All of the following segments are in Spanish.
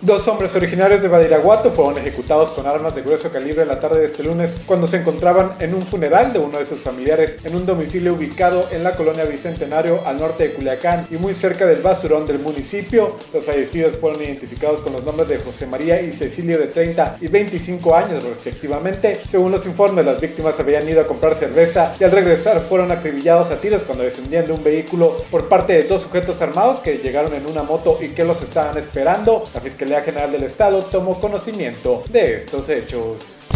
Dos hombres originarios de Badiraguato fueron ejecutados con armas de grueso calibre la tarde de este lunes cuando se encontraban en un funeral de uno de sus familiares en un domicilio ubicado en la colonia Bicentenario al norte de Culiacán y muy cerca del basurón del municipio. Los fallecidos fueron identificados con los nombres de José María y Cecilio de 30 y 25 años respectivamente. Según los informes, las víctimas habían ido a comprar cerveza y al regresar fueron acribillados a tiros cuando descendían de un vehículo por parte de dos sujetos armados que llegaron en una moto y que los estaban esperando. La fiscalía General del Estado tomó conocimiento de estos hechos.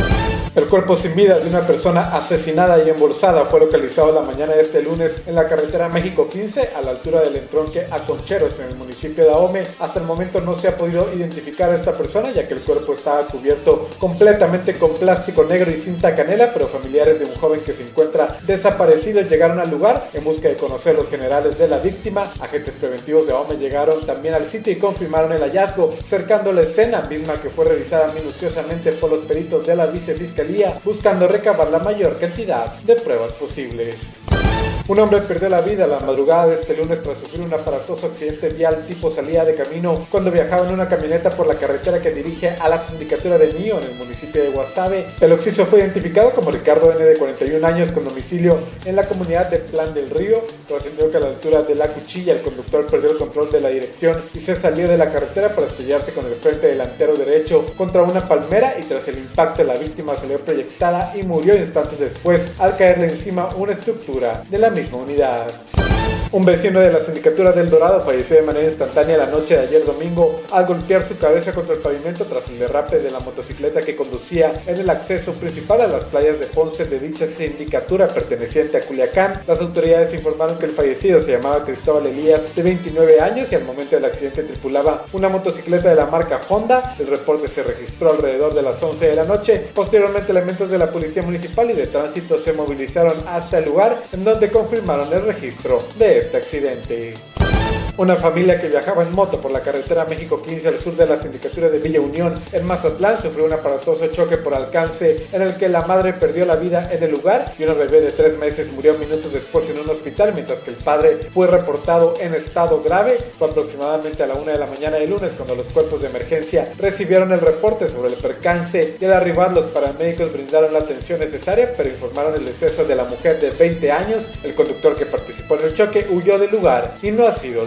El cuerpo sin vida de una persona asesinada y embolsada fue localizado la mañana de este lunes en la carretera México 15 a la altura del entronque a Concheros en el municipio de Ahome. Hasta el momento no se ha podido identificar a esta persona ya que el cuerpo estaba cubierto completamente con plástico negro y cinta canela, pero familiares de un joven que se encuentra desaparecido llegaron al lugar en busca de conocer los generales de la víctima. Agentes preventivos de Ahome llegaron también al sitio y confirmaron el hallazgo, cercando la escena misma que fue revisada minuciosamente por los peritos de la vicefiscalía buscando recabar la mayor cantidad de pruebas posibles. Un hombre perdió la vida la madrugada de este lunes tras sufrir un aparatoso accidente vial tipo salida de camino cuando viajaba en una camioneta por la carretera que dirige a la sindicatura de Mío en el municipio de Guasave. El occiso fue identificado como Ricardo N de 41 años con domicilio en la comunidad de Plan del Río. Trascendió que a la altura de la cuchilla el conductor perdió el control de la dirección y se salió de la carretera para estrellarse con el frente delantero derecho contra una palmera y tras el impacto la víctima salió proyectada y murió instantes después al caerle encima una estructura de la misma unidad. Un vecino de la sindicatura del Dorado falleció de manera instantánea la noche de ayer domingo al golpear su cabeza contra el pavimento tras el derrape de la motocicleta que conducía en el acceso principal a las playas de Ponce de dicha sindicatura perteneciente a Culiacán. Las autoridades informaron que el fallecido se llamaba Cristóbal Elías, de 29 años, y al momento del accidente tripulaba una motocicleta de la marca Honda. El reporte se registró alrededor de las 11 de la noche. Posteriormente, elementos de la Policía Municipal y de Tránsito se movilizaron hasta el lugar en donde confirmaron el registro de este accidente. Una familia que viajaba en moto por la carretera México 15 al sur de la sindicatura de Villa Unión en Mazatlán sufrió un aparatoso choque por alcance en el que la madre perdió la vida en el lugar y una bebé de tres meses murió minutos después en un hospital mientras que el padre fue reportado en estado grave. Fue aproximadamente a la una de la mañana del lunes cuando los cuerpos de emergencia recibieron el reporte sobre el percance y al arribar los paramédicos brindaron la atención necesaria pero informaron el deceso de la mujer de 20 años. El conductor que participó en el choque huyó del lugar y no ha sido